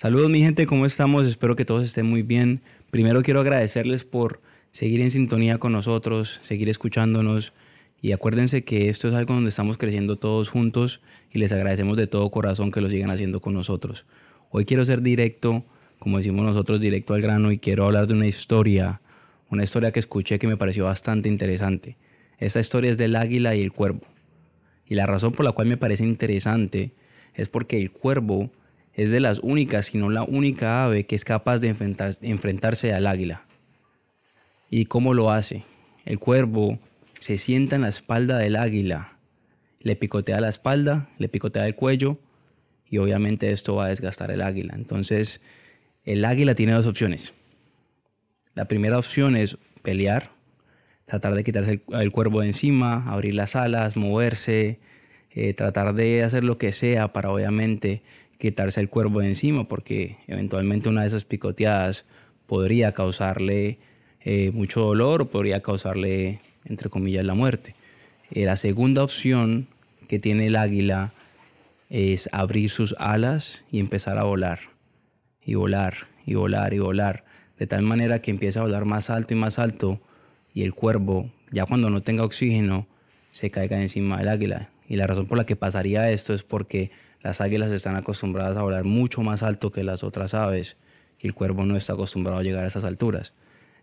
Saludos mi gente, ¿cómo estamos? Espero que todos estén muy bien. Primero quiero agradecerles por seguir en sintonía con nosotros, seguir escuchándonos y acuérdense que esto es algo donde estamos creciendo todos juntos y les agradecemos de todo corazón que lo sigan haciendo con nosotros. Hoy quiero ser directo, como decimos nosotros, directo al grano y quiero hablar de una historia, una historia que escuché que me pareció bastante interesante. Esta historia es del águila y el cuervo. Y la razón por la cual me parece interesante es porque el cuervo es de las únicas, si no la única ave que es capaz de enfrentarse al águila. ¿Y cómo lo hace? El cuervo se sienta en la espalda del águila, le picotea la espalda, le picotea el cuello y obviamente esto va a desgastar el águila. Entonces, el águila tiene dos opciones. La primera opción es pelear, tratar de quitarse el, cuervo de encima, abrir las alas, moverse, eh, tratar de hacer lo que sea para obviamente quitarse el cuervo de encima, porque eventualmente una de esas picoteadas podría causarle eh, mucho dolor o podría causarle, entre comillas, la muerte. Eh, la segunda opción que tiene el águila es abrir sus alas y empezar a volar, y volar, y volar, y volar, de tal manera que empieza a volar más alto y más alto, y el cuervo, ya cuando no tenga oxígeno, se caiga encima del águila. Y la razón por la que pasaría esto es porque las águilas están acostumbradas a volar mucho más alto que las otras aves y el cuervo no está acostumbrado a llegar a esas alturas.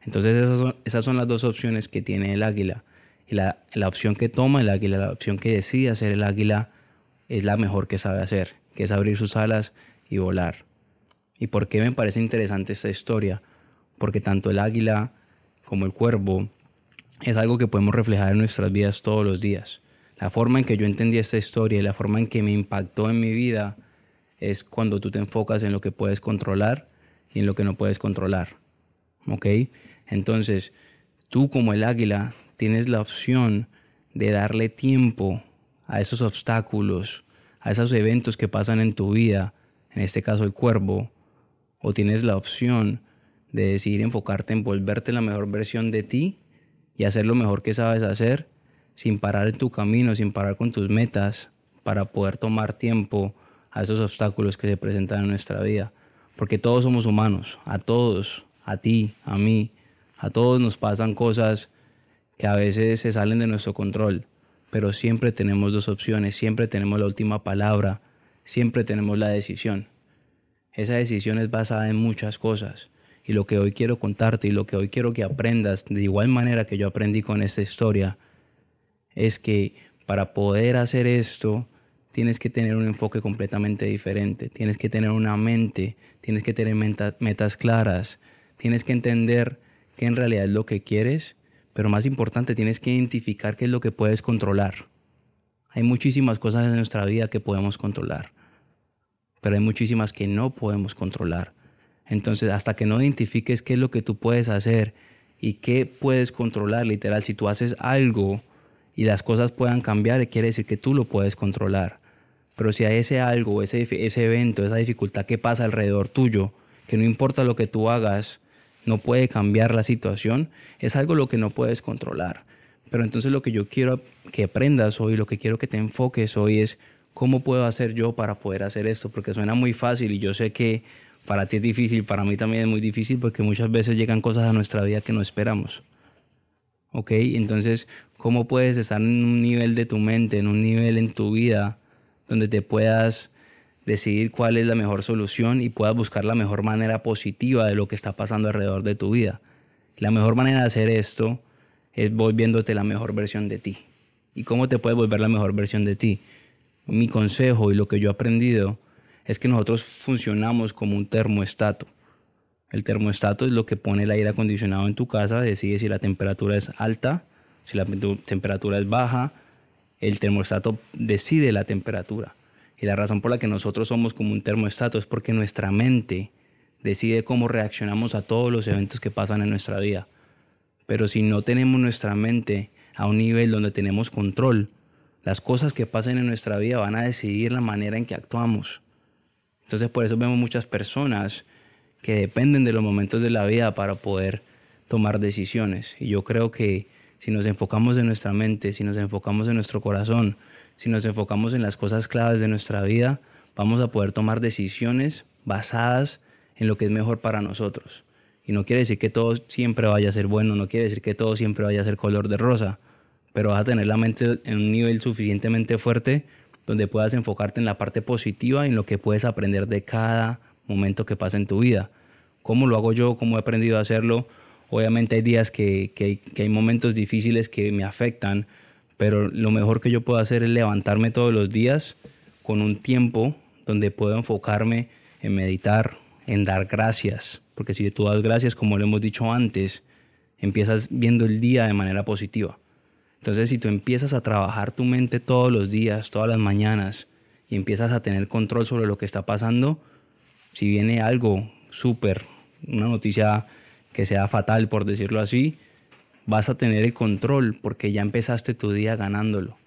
Entonces esas son, las dos opciones que tiene el águila. Y la, la, opción que toma el águila, la opción que decide hacer el águila es la mejor que sabe hacer, que es abrir sus alas y volar. ¿Y por qué me parece interesante esta historia? Porque tanto el águila como el cuervo es algo que podemos reflejar en nuestras vidas todos los días. La forma en que yo entendí esta historia y la forma en que me impactó en mi vida es cuando tú te enfocas en lo que puedes controlar y en lo que no puedes controlar. ¿Ok? Entonces, tú como el águila tienes la opción de darle tiempo a esos obstáculos, a esos eventos que pasan en tu vida, en este caso el cuervo, o tienes la opción de decidir enfocarte en volverte la mejor versión de ti y hacer lo mejor que sabes hacer sin parar en tu camino, sin parar con tus metas, para poder tomar tiempo a esos obstáculos que se presentan en nuestra vida. Porque todos somos humanos, a todos, a ti, a mí, a todos nos pasan cosas que a veces se salen de nuestro control, pero siempre tenemos dos opciones, siempre tenemos la última palabra, siempre tenemos la decisión. Esa decisión es basada en muchas cosas. Y lo que hoy quiero contarte y lo que hoy quiero que aprendas, de igual manera que yo aprendí con esta historia, es que para poder hacer esto tienes que tener un enfoque completamente diferente, tienes que tener una mente, tienes que tener metas claras, tienes que entender qué en realidad es lo que quieres, pero más importante, tienes que identificar qué es lo que puedes controlar. Hay muchísimas cosas en nuestra vida que podemos controlar, pero hay muchísimas que no podemos controlar. Entonces, hasta que no identifiques qué es lo que tú puedes hacer y qué puedes controlar, literal, si tú haces algo, y las cosas puedan cambiar, quiere decir que tú lo puedes controlar. Pero si hay ese algo, ese, ese evento, esa dificultad que pasa alrededor tuyo, que no importa lo que tú hagas, no puede cambiar la situación, es algo lo que no puedes controlar. Pero entonces lo que yo quiero que aprendas hoy, lo que quiero que te enfoques hoy es cómo puedo hacer yo para poder hacer esto, porque suena muy fácil y yo sé que para ti es difícil, para mí también es muy difícil porque muchas veces llegan cosas a nuestra vida que no esperamos. ¿Ok? Entonces, ¿cómo puedes estar en un nivel de tu mente, en un nivel en tu vida, donde te puedas decidir cuál es la mejor solución y puedas buscar la mejor manera positiva de lo que está pasando alrededor de tu vida? La mejor manera de hacer esto es volviéndote la mejor versión de ti. ¿Y cómo te puedes volver la mejor versión de ti? Mi consejo y lo que yo he aprendido es que nosotros funcionamos como un termostato. El termostato es lo que pone el aire acondicionado en tu casa, decide si la temperatura es alta, si la temperatura es baja, el termostato decide la temperatura. Y la razón por la que nosotros somos como un termostato es porque nuestra mente decide cómo reaccionamos a todos los eventos que pasan en nuestra vida. Pero si no tenemos nuestra mente a un nivel donde tenemos control, las cosas que pasan en nuestra vida van a decidir la manera en que actuamos. Entonces por eso vemos muchas personas que dependen de los momentos de la vida para poder tomar decisiones. Y yo creo que si nos enfocamos en nuestra mente, si nos enfocamos en nuestro corazón, si nos enfocamos en las cosas claves de nuestra vida, vamos a poder tomar decisiones basadas en lo que es mejor para nosotros. Y no quiere decir que todo siempre vaya a ser bueno, no quiere decir que todo siempre vaya a ser color de rosa, pero vas a tener la mente en un nivel suficientemente fuerte donde puedas enfocarte en la parte positiva y en lo que puedes aprender de cada momento que pasa en tu vida. ¿Cómo lo hago yo? ¿Cómo he aprendido a hacerlo? Obviamente hay días que, hay momentos difíciles que me afectan, pero lo mejor que yo puedo hacer es levantarme todos los días con un tiempo donde puedo enfocarme en meditar, en dar gracias, porque si tú das gracias, como lo hemos dicho antes, empiezas viendo el día de manera positiva. Entonces, si tú empiezas a trabajar tu mente todos los días, todas las mañanas, y empiezas a tener control sobre lo que está pasando, si viene algo súper, una noticia que sea fatal, por decirlo así, vas a tener el control porque ya empezaste tu día ganándolo.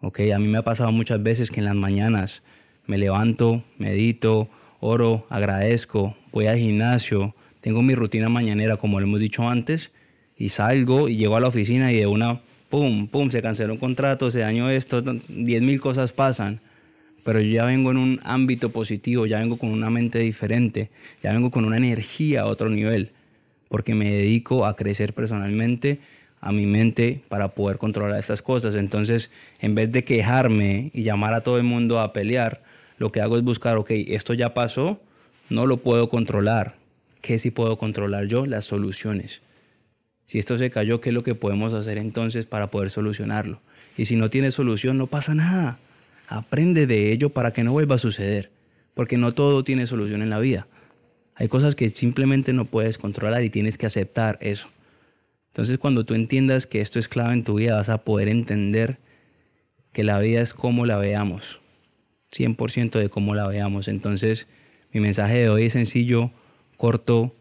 ¿Ok? A mí me ha pasado muchas veces que en las mañanas me levanto, medito, oro, agradezco, voy al gimnasio, tengo mi rutina mañanera como lo hemos dicho antes y salgo y llego a la oficina y de una, pum, pum, se canceló un contrato, se dañó esto, diez mil cosas pasan. Pero yo ya vengo en un ámbito positivo, ya vengo con una mente diferente, ya vengo con una energía a otro nivel porque me dedico a crecer personalmente a mi mente para poder controlar estas cosas. Entonces, en vez de quejarme y llamar a todo el mundo a pelear, lo que hago es buscar, ok, esto ya pasó, no lo puedo controlar. ¿Qué sí puedo controlar yo? Las soluciones. Si esto se cayó, ¿qué es lo que podemos hacer entonces para poder solucionarlo? Y si no tiene solución, no pasa nada. Aprende de ello para que no vuelva a suceder, porque no todo tiene solución en la vida. Hay cosas que simplemente no puedes controlar y tienes que aceptar eso. Entonces cuando tú entiendas que esto es clave en tu vida, vas a poder entender que la vida es como la veamos. 100% de cómo la veamos. Entonces mi mensaje de hoy es sencillo, corto.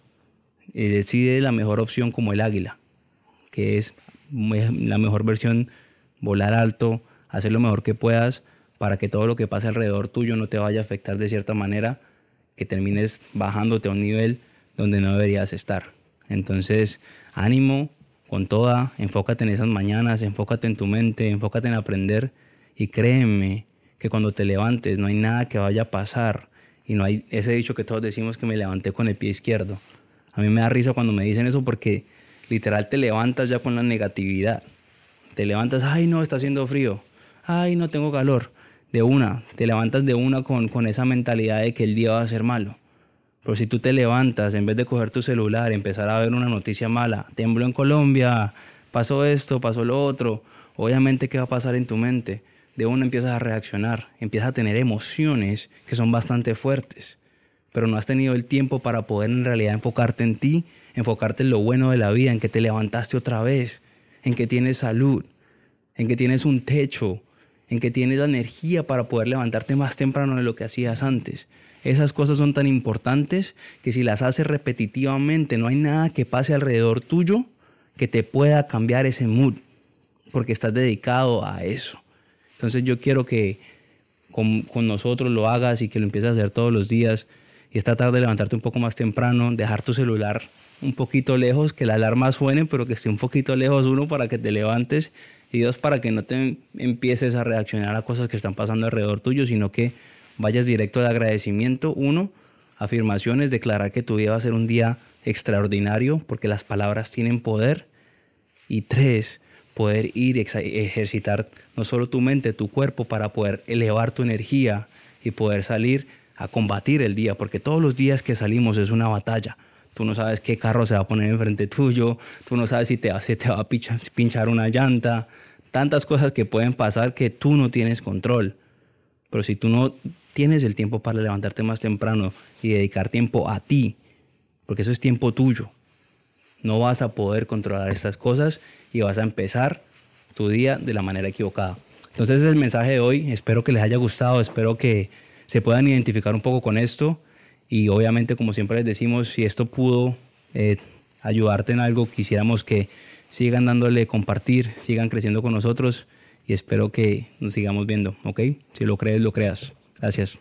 Eh, decide la mejor opción como el águila, que es la mejor versión, volar alto, hacer lo mejor que puedas para que todo lo que pase alrededor tuyo no te vaya a afectar de cierta manera que termines bajándote a un nivel donde no deberías estar. Entonces, ánimo con toda, enfócate en esas mañanas, enfócate en tu mente, enfócate en aprender y créeme que cuando te levantes no hay nada que vaya a pasar y no hay ese dicho que todos decimos que me levanté con el pie izquierdo. A mí me da risa cuando me dicen eso porque literal te levantas ya con la negatividad. Te levantas, ay no, está haciendo frío, ay no tengo calor, de una, te levantas de una con, con esa mentalidad de que el día va a ser malo. Pero si tú te levantas, en vez de coger tu celular, empezar a ver una noticia mala, tembló en Colombia, pasó esto, pasó lo otro, obviamente ¿qué va a pasar en tu mente? De una empiezas a reaccionar, empiezas a tener emociones que son bastante fuertes, pero no has tenido el tiempo para poder en realidad enfocarte en ti, enfocarte en lo bueno de la vida, en que te levantaste otra vez, en que tienes salud, en que tienes un techo, en que tienes la energía para poder levantarte más temprano de lo que hacías antes. Esas cosas son tan importantes que si las haces repetitivamente, no hay nada que pase alrededor tuyo que te pueda cambiar ese mood, porque estás dedicado a eso. Entonces yo quiero que con, con nosotros lo hagas y que lo empieces a hacer todos los días. Y esta tarde levantarte un poco más temprano, dejar tu celular un poquito lejos, que la alarma suene, pero que esté un poquito lejos uno para que te levantes y dos, para que no te empieces a reaccionar a cosas que están pasando alrededor tuyo, sino que vayas directo de agradecimiento. Uno, afirmaciones, declarar que tu día va a ser un día extraordinario, porque las palabras tienen poder. Y tres, poder ir ejercitar no solo tu mente, tu cuerpo, para poder elevar tu energía y poder salir a combatir el día, porque todos los días que salimos es una batalla. Tú no sabes qué carro se va a poner enfrente tuyo, tú no sabes si te, se te va a pinchar una llanta, tantas cosas que pueden pasar que tú no tienes control. Pero si tú no tienes el tiempo para levantarte más temprano y dedicar tiempo a ti, porque eso es tiempo tuyo, no vas a poder controlar estas cosas y vas a empezar tu día de la manera equivocada. Entonces ese es el mensaje de hoy, espero que les haya gustado, espero que se puedan identificar un poco con esto y obviamente, como siempre les decimos, si esto pudo eh, ayudarte en algo, quisiéramos que sigan dándole compartir, sigan creciendo con nosotros y espero que nos sigamos viendo, ¿ok? Si lo crees, lo creas. Gracias.